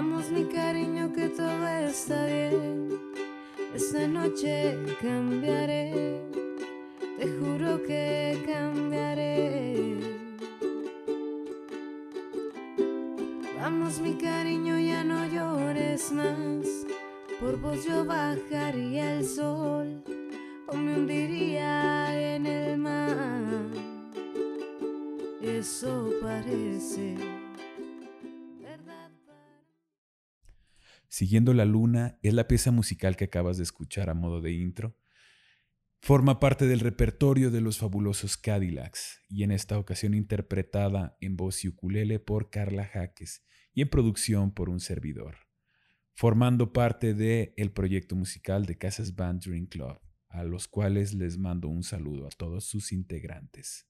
Vamos mi cariño que todo está bien. Esta noche cambiaré, te juro que cambiaré. Vamos mi cariño, ya no llores más. Por vos yo bajaría el sol o me hundiría en el mar. Eso parece Siguiendo la luna es la pieza musical que acabas de escuchar a modo de intro. Forma parte del repertorio de los fabulosos Cadillacs y en esta ocasión interpretada en voz y ukulele por Carla Jaques y en producción por un servidor, formando parte del el proyecto musical de Casas Band Dream Club, a los cuales les mando un saludo a todos sus integrantes.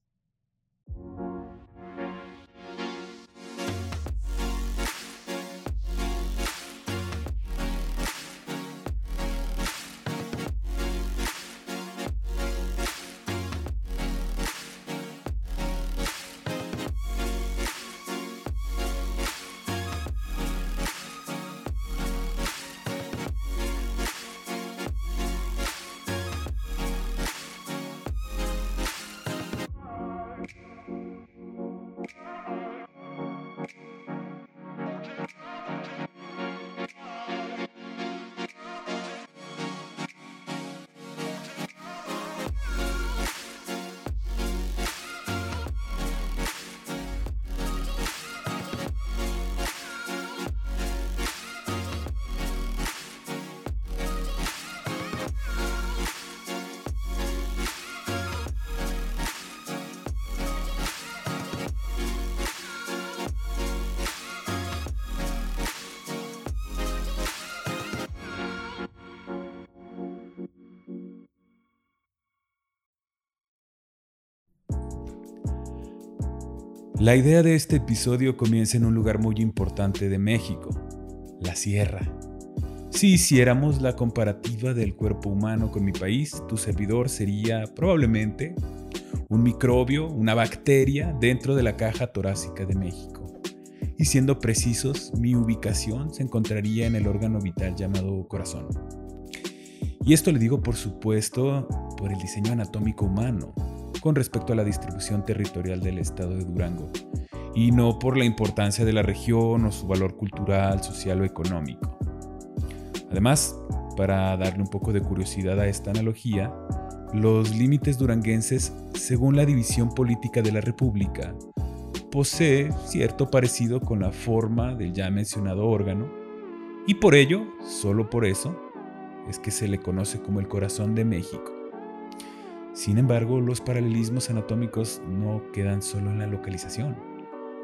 La idea de este episodio comienza en un lugar muy importante de México, la sierra. Si hiciéramos la comparativa del cuerpo humano con mi país, tu servidor sería probablemente un microbio, una bacteria dentro de la caja torácica de México. Y siendo precisos, mi ubicación se encontraría en el órgano vital llamado corazón. Y esto le digo por supuesto por el diseño anatómico humano, con respecto a la distribución territorial del estado de Durango, y no por la importancia de la región o su valor cultural, social o económico. Además, para darle un poco de curiosidad a esta analogía, los límites duranguenses, según la división política de la República, posee cierto parecido con la forma del ya mencionado órgano, y por ello, solo por eso, es que se le conoce como el corazón de México. Sin embargo, los paralelismos anatómicos no quedan solo en la localización,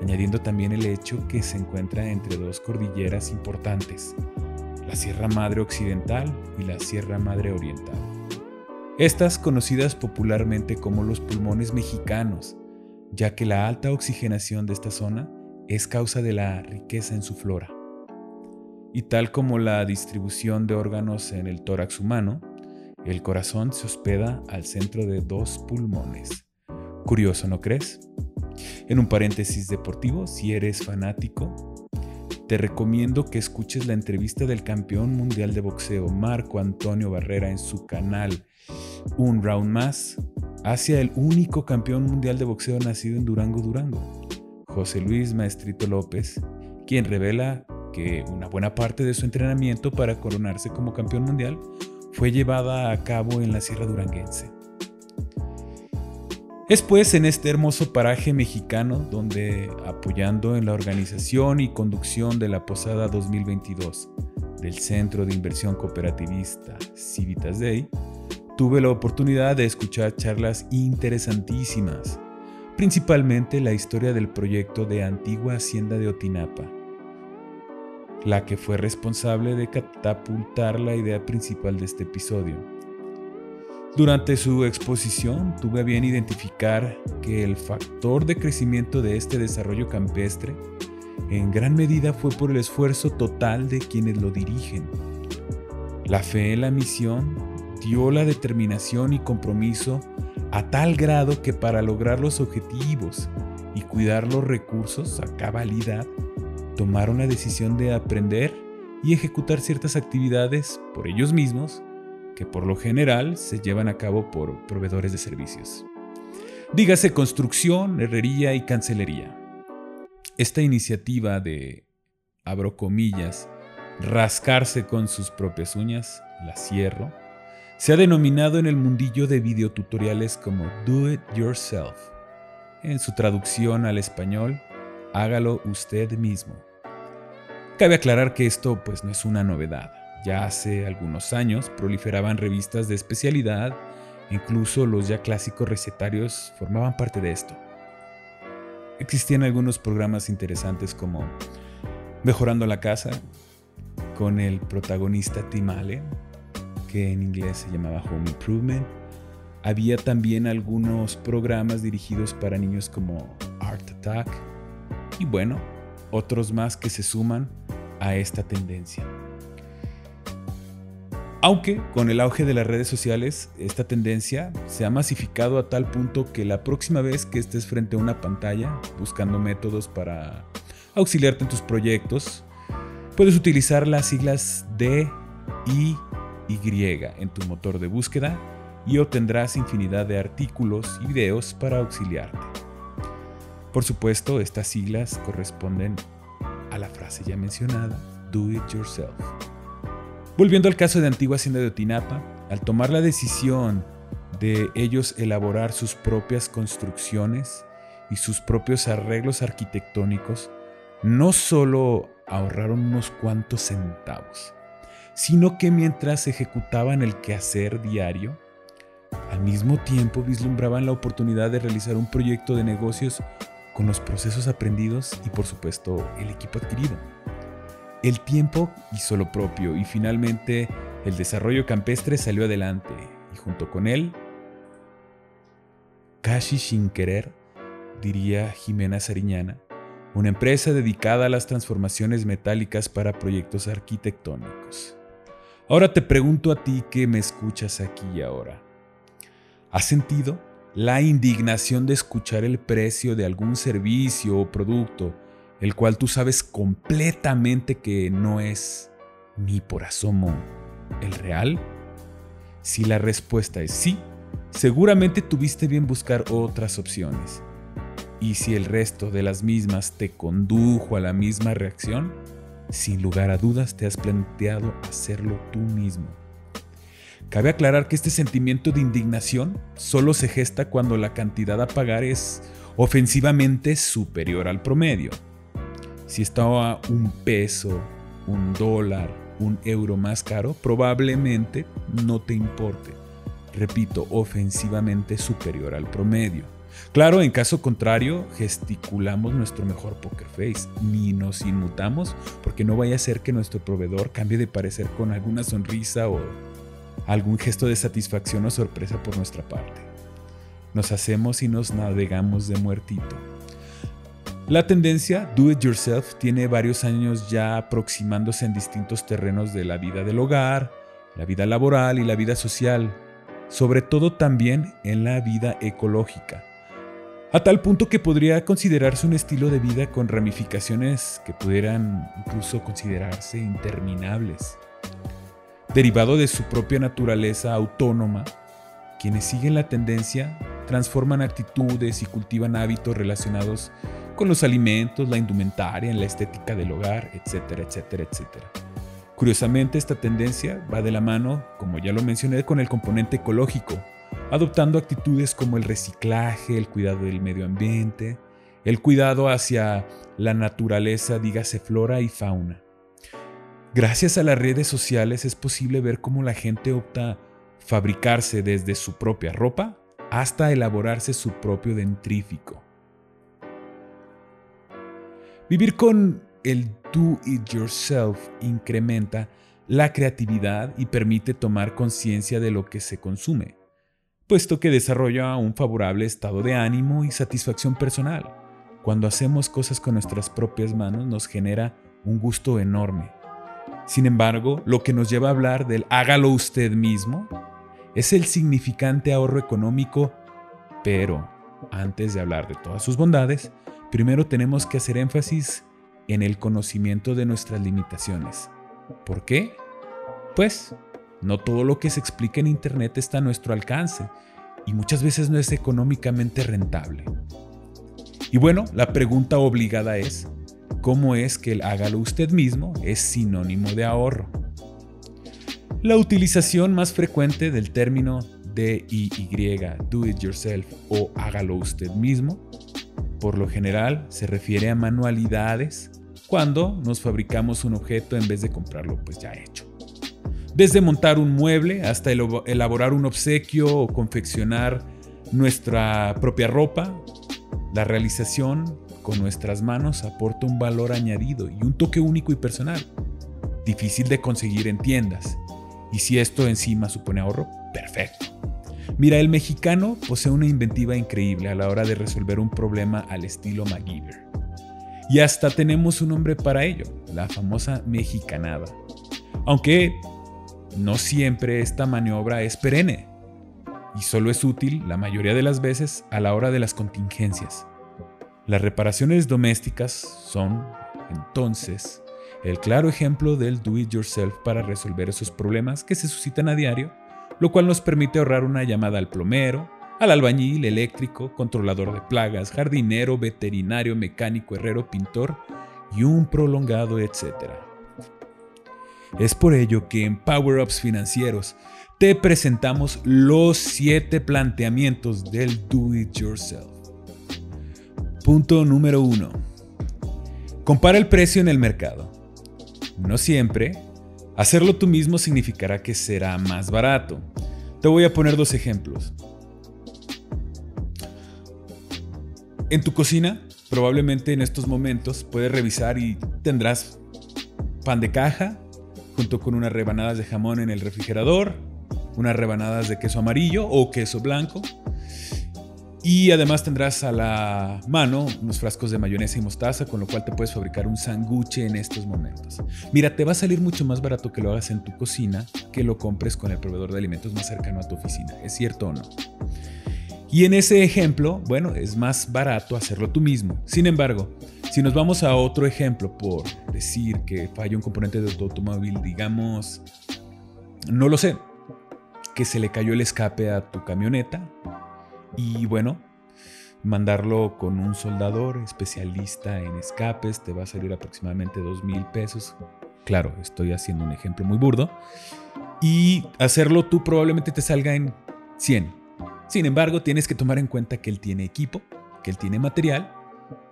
añadiendo también el hecho que se encuentra entre dos cordilleras importantes, la Sierra Madre Occidental y la Sierra Madre Oriental. Estas conocidas popularmente como los pulmones mexicanos, ya que la alta oxigenación de esta zona es causa de la riqueza en su flora. Y tal como la distribución de órganos en el tórax humano, el corazón se hospeda al centro de dos pulmones. Curioso, ¿no crees? En un paréntesis deportivo, si eres fanático, te recomiendo que escuches la entrevista del campeón mundial de boxeo Marco Antonio Barrera en su canal Un Round Más hacia el único campeón mundial de boxeo nacido en Durango, Durango, José Luis Maestrito López, quien revela que una buena parte de su entrenamiento para coronarse como campeón mundial fue llevada a cabo en la Sierra Duranguense. Es pues en este hermoso paraje mexicano donde, apoyando en la organización y conducción de la Posada 2022 del Centro de Inversión Cooperativista Civitas Day, tuve la oportunidad de escuchar charlas interesantísimas, principalmente la historia del proyecto de Antigua Hacienda de Otinapa, la que fue responsable de catapultar la idea principal de este episodio. Durante su exposición tuve a bien identificar que el factor de crecimiento de este desarrollo campestre en gran medida fue por el esfuerzo total de quienes lo dirigen. La fe en la misión dio la determinación y compromiso a tal grado que para lograr los objetivos y cuidar los recursos a cabalidad tomaron la decisión de aprender y ejecutar ciertas actividades por ellos mismos que por lo general se llevan a cabo por proveedores de servicios. Dígase construcción, herrería y cancelería. Esta iniciativa de, abro comillas, rascarse con sus propias uñas, la cierro, se ha denominado en el mundillo de videotutoriales como Do It Yourself. En su traducción al español, hágalo usted mismo. Cabe aclarar que esto pues no es una novedad. Ya hace algunos años proliferaban revistas de especialidad, incluso los ya clásicos recetarios formaban parte de esto. Existían algunos programas interesantes como Mejorando la Casa, con el protagonista Tim Allen, que en inglés se llamaba Home Improvement. Había también algunos programas dirigidos para niños como Art Attack y bueno, otros más que se suman a esta tendencia. Aunque con el auge de las redes sociales, esta tendencia se ha masificado a tal punto que la próxima vez que estés frente a una pantalla buscando métodos para auxiliarte en tus proyectos, puedes utilizar las siglas D, I y en tu motor de búsqueda y obtendrás infinidad de artículos y videos para auxiliarte. Por supuesto, estas siglas corresponden a la frase ya mencionada, Do It Yourself. Volviendo al caso de Antigua Hacienda de Otinapa, al tomar la decisión de ellos elaborar sus propias construcciones y sus propios arreglos arquitectónicos, no solo ahorraron unos cuantos centavos, sino que mientras ejecutaban el quehacer diario, al mismo tiempo vislumbraban la oportunidad de realizar un proyecto de negocios con los procesos aprendidos y por supuesto el equipo adquirido. El tiempo hizo lo propio y finalmente el desarrollo campestre salió adelante y junto con él, casi sin querer, diría Jimena Sariñana, una empresa dedicada a las transformaciones metálicas para proyectos arquitectónicos. Ahora te pregunto a ti que me escuchas aquí y ahora. ¿Has sentido la indignación de escuchar el precio de algún servicio o producto el cual tú sabes completamente que no es ni por asomo el real? Si la respuesta es sí, seguramente tuviste bien buscar otras opciones. Y si el resto de las mismas te condujo a la misma reacción, sin lugar a dudas te has planteado hacerlo tú mismo. Cabe aclarar que este sentimiento de indignación solo se gesta cuando la cantidad a pagar es ofensivamente superior al promedio. Si estaba un peso, un dólar, un euro más caro, probablemente no te importe. Repito, ofensivamente superior al promedio. Claro, en caso contrario, gesticulamos nuestro mejor poker face, ni nos inmutamos, porque no vaya a ser que nuestro proveedor cambie de parecer con alguna sonrisa o algún gesto de satisfacción o sorpresa por nuestra parte. Nos hacemos y nos navegamos de muertito. La tendencia Do It Yourself tiene varios años ya aproximándose en distintos terrenos de la vida del hogar, la vida laboral y la vida social, sobre todo también en la vida ecológica, a tal punto que podría considerarse un estilo de vida con ramificaciones que pudieran incluso considerarse interminables. Derivado de su propia naturaleza autónoma, quienes siguen la tendencia transforman actitudes y cultivan hábitos relacionados con los alimentos, la indumentaria, la estética del hogar, etcétera, etcétera, etcétera. Curiosamente, esta tendencia va de la mano, como ya lo mencioné, con el componente ecológico, adoptando actitudes como el reciclaje, el cuidado del medio ambiente, el cuidado hacia la naturaleza, dígase flora y fauna. Gracias a las redes sociales es posible ver cómo la gente opta fabricarse desde su propia ropa hasta elaborarse su propio dentrífico. Vivir con el do it yourself incrementa la creatividad y permite tomar conciencia de lo que se consume, puesto que desarrolla un favorable estado de ánimo y satisfacción personal. Cuando hacemos cosas con nuestras propias manos nos genera un gusto enorme. Sin embargo, lo que nos lleva a hablar del hágalo usted mismo es el significante ahorro económico, pero antes de hablar de todas sus bondades, primero tenemos que hacer énfasis en el conocimiento de nuestras limitaciones. ¿Por qué? Pues no todo lo que se explica en Internet está a nuestro alcance y muchas veces no es económicamente rentable. Y bueno, la pregunta obligada es, ¿cómo es que el hágalo usted mismo es sinónimo de ahorro? La utilización más frecuente del término DIY, do it yourself o hágalo usted mismo, por lo general se refiere a manualidades cuando nos fabricamos un objeto en vez de comprarlo pues ya hecho. Desde montar un mueble hasta elaborar un obsequio o confeccionar nuestra propia ropa, la realización con nuestras manos aporta un valor añadido y un toque único y personal, difícil de conseguir en tiendas. Y si esto encima supone ahorro, perfecto. Mira, el mexicano posee una inventiva increíble a la hora de resolver un problema al estilo MacGyver. Y hasta tenemos un nombre para ello, la famosa mexicanada. Aunque no siempre esta maniobra es perenne y solo es útil la mayoría de las veces a la hora de las contingencias. Las reparaciones domésticas son, entonces, el claro ejemplo del do it yourself para resolver esos problemas que se suscitan a diario, lo cual nos permite ahorrar una llamada al plomero, al albañil, eléctrico, controlador de plagas, jardinero, veterinario, mecánico, herrero, pintor y un prolongado etcétera. Es por ello que en Power Ups Financieros te presentamos los 7 planteamientos del Do It Yourself. Punto número 1. Compara el precio en el mercado. No siempre, hacerlo tú mismo significará que será más barato. Te voy a poner dos ejemplos. En tu cocina, probablemente en estos momentos puedes revisar y tendrás pan de caja, junto con unas rebanadas de jamón en el refrigerador, unas rebanadas de queso amarillo o queso blanco. Y además tendrás a la mano unos frascos de mayonesa y mostaza, con lo cual te puedes fabricar un sanguche en estos momentos. Mira, te va a salir mucho más barato que lo hagas en tu cocina que lo compres con el proveedor de alimentos más cercano a tu oficina. ¿Es cierto o no? Y en ese ejemplo, bueno, es más barato hacerlo tú mismo. Sin embargo, si nos vamos a otro ejemplo, por decir que falla un componente de tu automóvil, digamos, no lo sé, que se le cayó el escape a tu camioneta y bueno, mandarlo con un soldador especialista en escapes te va a salir aproximadamente dos mil pesos. Claro, estoy haciendo un ejemplo muy burdo. Y hacerlo tú probablemente te salga en 100. Sin embargo, tienes que tomar en cuenta que él tiene equipo, que él tiene material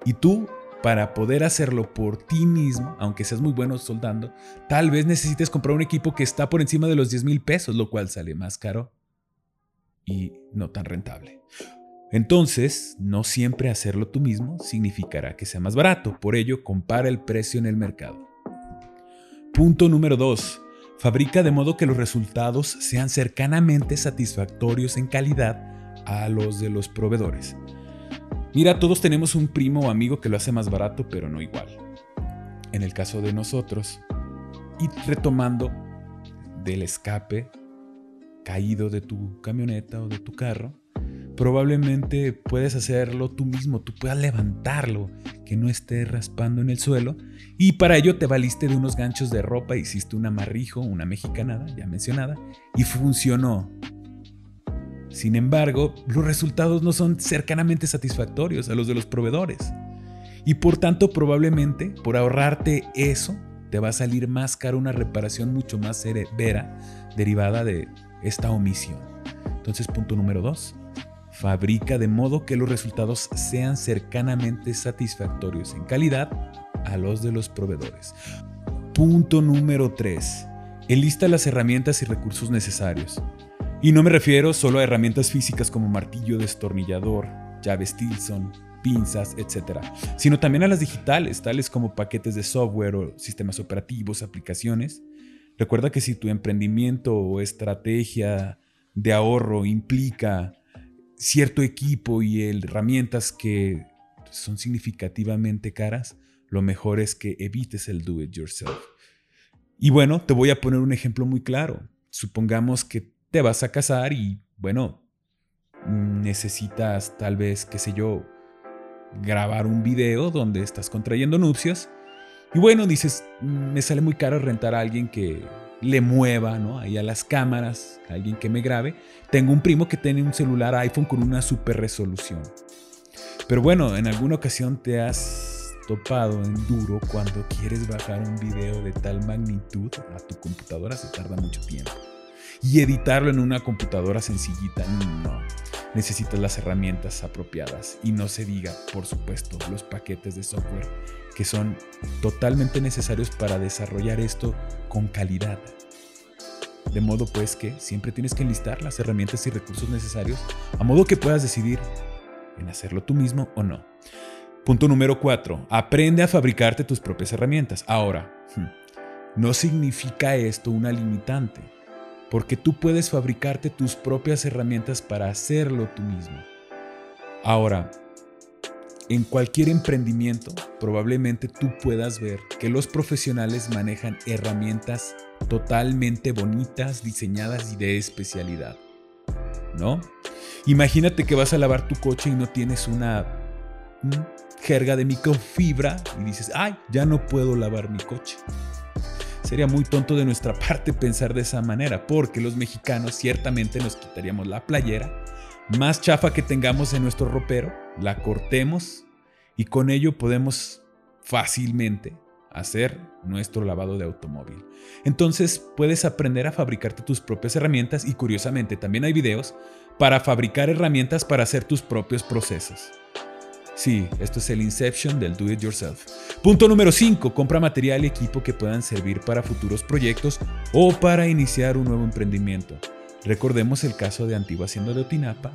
y tú para poder hacerlo por ti mismo, aunque seas muy bueno soldando, tal vez necesites comprar un equipo que está por encima de los 10 mil pesos, lo cual sale más caro y no tan rentable. Entonces, no siempre hacerlo tú mismo significará que sea más barato, por ello compara el precio en el mercado. Punto número 2. Fabrica de modo que los resultados sean cercanamente satisfactorios en calidad a los de los proveedores. Mira, todos tenemos un primo o amigo que lo hace más barato, pero no igual. En el caso de nosotros, y retomando del escape caído de tu camioneta o de tu carro, probablemente puedes hacerlo tú mismo, tú puedas levantarlo, que no esté raspando en el suelo, y para ello te valiste de unos ganchos de ropa, hiciste un amarrijo, una mexicanada, ya mencionada, y funcionó. Sin embargo, los resultados no son cercanamente satisfactorios a los de los proveedores. Y por tanto, probablemente, por ahorrarte eso, te va a salir más caro una reparación mucho más severa derivada de esta omisión. Entonces, punto número dos, fabrica de modo que los resultados sean cercanamente satisfactorios en calidad a los de los proveedores. Punto número 3. Enlista las herramientas y recursos necesarios. Y no me refiero solo a herramientas físicas como martillo, destornillador, llave Stilson, pinzas, etc., sino también a las digitales, tales como paquetes de software o sistemas operativos, aplicaciones. Recuerda que si tu emprendimiento o estrategia de ahorro implica cierto equipo y herramientas que son significativamente caras, lo mejor es que evites el do it yourself. Y bueno, te voy a poner un ejemplo muy claro. Supongamos que te vas a casar y, bueno, necesitas tal vez, qué sé yo, grabar un video donde estás contrayendo nupcias Y bueno, dices, me sale muy caro rentar a alguien que le mueva, ¿no? Ahí a las cámaras, a alguien que me grabe. Tengo un primo que tiene un celular iPhone con una super resolución. Pero bueno, en alguna ocasión te has topado en duro cuando quieres bajar un video de tal magnitud a tu computadora, se tarda mucho tiempo. Y editarlo en una computadora sencillita, no. Necesitas las herramientas apropiadas y no se diga, por supuesto, los paquetes de software que son totalmente necesarios para desarrollar esto con calidad. De modo pues que siempre tienes que enlistar las herramientas y recursos necesarios a modo que puedas decidir en hacerlo tú mismo o no. Punto número 4. Aprende a fabricarte tus propias herramientas. Ahora, hmm, no significa esto una limitante, porque tú puedes fabricarte tus propias herramientas para hacerlo tú mismo. Ahora, en cualquier emprendimiento, probablemente tú puedas ver que los profesionales manejan herramientas totalmente bonitas, diseñadas y de especialidad. ¿No? Imagínate que vas a lavar tu coche y no tienes una jerga de microfibra y dices, ay, ya no puedo lavar mi coche. Sería muy tonto de nuestra parte pensar de esa manera, porque los mexicanos ciertamente nos quitaríamos la playera, más chafa que tengamos en nuestro ropero, la cortemos y con ello podemos fácilmente hacer nuestro lavado de automóvil. Entonces puedes aprender a fabricarte tus propias herramientas y curiosamente también hay videos para fabricar herramientas para hacer tus propios procesos. Sí, esto es el Inception del Do It Yourself. Punto número 5. Compra material y equipo que puedan servir para futuros proyectos o para iniciar un nuevo emprendimiento. Recordemos el caso de Antigua Hacienda de Otinapa,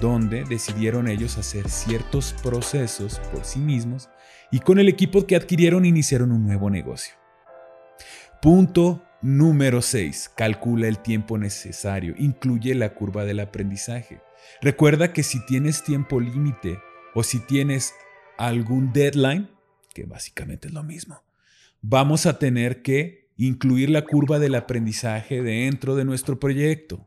donde decidieron ellos hacer ciertos procesos por sí mismos y con el equipo que adquirieron iniciaron un nuevo negocio. Punto número 6. Calcula el tiempo necesario. Incluye la curva del aprendizaje. Recuerda que si tienes tiempo límite o si tienes algún deadline, que básicamente es lo mismo, vamos a tener que incluir la curva del aprendizaje dentro de nuestro proyecto.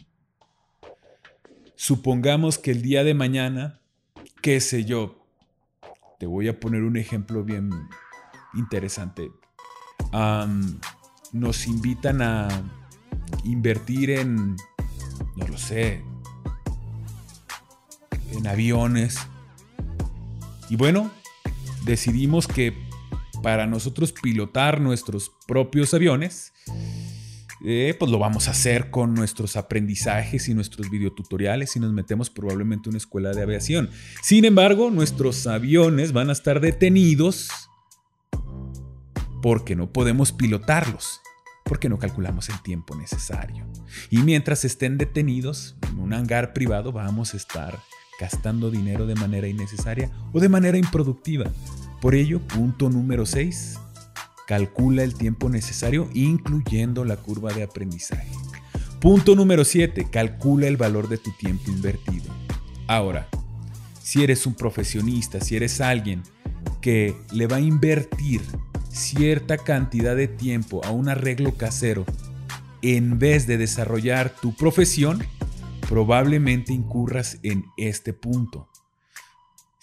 Supongamos que el día de mañana, qué sé yo, te voy a poner un ejemplo bien interesante. nos invitan a invertir en, no lo sé, en aviones. Y bueno, decidimos que para nosotros pilotar nuestros propios aviones, eh, pues lo vamos a hacer con nuestros aprendizajes y nuestros videotutoriales y nos metemos probablemente a una escuela de aviación. Sin embargo, nuestros aviones van a estar detenidos porque no podemos pilotarlos, porque no calculamos el tiempo necesario. Y mientras estén detenidos en un hangar privado, vamos a estar gastando dinero de manera innecesaria o de manera improductiva. Por ello, punto número 6, calcula el tiempo necesario incluyendo la curva de aprendizaje. Punto número 7, calcula el valor de tu tiempo invertido. Ahora, si eres un profesionista, si eres alguien que le va a invertir cierta cantidad de tiempo a un arreglo casero en vez de desarrollar tu profesión, probablemente incurras en este punto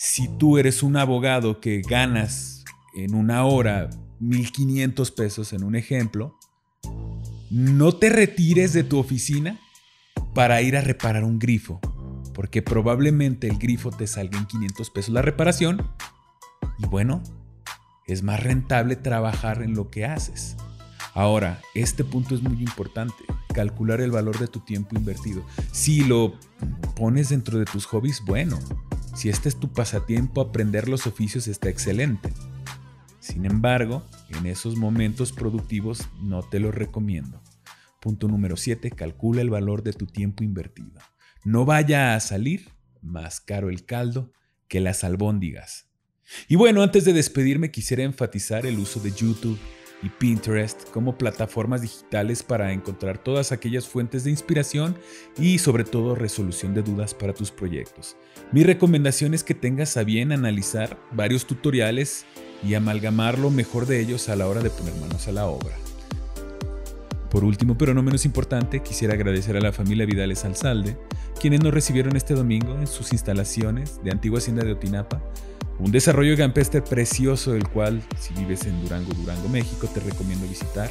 si tú eres un abogado que ganas en una hora 1.500 pesos en un ejemplo, no te retires de tu oficina para ir a reparar un grifo, porque probablemente el grifo te salga en 500 pesos la reparación y bueno, es más rentable trabajar en lo que haces. Ahora, este punto es muy importante, calcular el valor de tu tiempo invertido. Si lo pones dentro de tus hobbies, bueno, si este es tu pasatiempo, aprender los oficios está excelente. Sin embargo, en esos momentos productivos no te lo recomiendo. Punto número 7. Calcula el valor de tu tiempo invertido. No vaya a salir más caro el caldo que las albóndigas. Y bueno, antes de despedirme quisiera enfatizar el uso de YouTube y Pinterest como plataformas digitales para encontrar todas aquellas fuentes de inspiración y sobre todo resolución de dudas para tus proyectos. Mi recomendación es que tengas a bien analizar varios tutoriales y amalgamar lo mejor de ellos a la hora de poner manos a la obra. Por último, pero no menos importante, quisiera agradecer a la familia Vidales Alzalde, quienes nos recibieron este domingo en sus instalaciones de Antigua Hacienda de Otinapa, un desarrollo campestre precioso, el cual, si vives en Durango, Durango, México, te recomiendo visitar.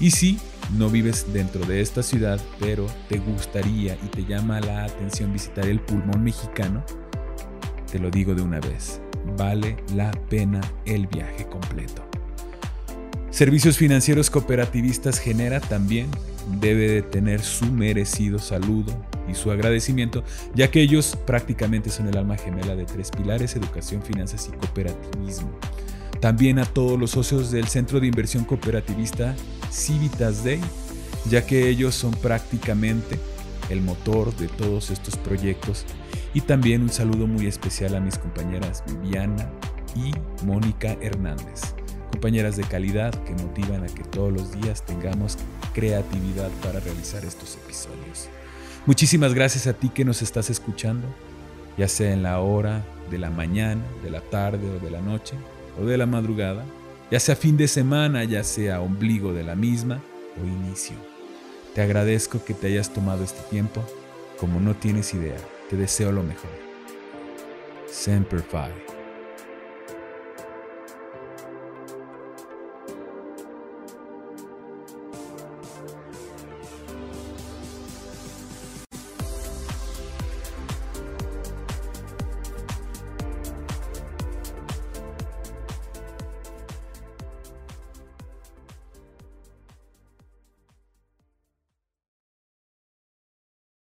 Y si no vives dentro de esta ciudad, pero te gustaría y te llama la atención visitar el pulmón mexicano, te lo digo de una vez, vale la pena el viaje completo. Servicios Financieros Cooperativistas Genera también debe de tener su merecido saludo y su agradecimiento, ya que ellos prácticamente son el alma gemela de tres pilares, educación, finanzas y cooperativismo. También a todos los socios del Centro de Inversión Cooperativista Civitas Day, ya que ellos son prácticamente el motor de todos estos proyectos. Y también un saludo muy especial a mis compañeras Viviana y Mónica Hernández compañeras de calidad que motivan a que todos los días tengamos creatividad para realizar estos episodios. Muchísimas gracias a ti que nos estás escuchando, ya sea en la hora de la mañana, de la tarde o de la noche o de la madrugada, ya sea fin de semana, ya sea ombligo de la misma o inicio. Te agradezco que te hayas tomado este tiempo, como no tienes idea, te deseo lo mejor. Semper Fi.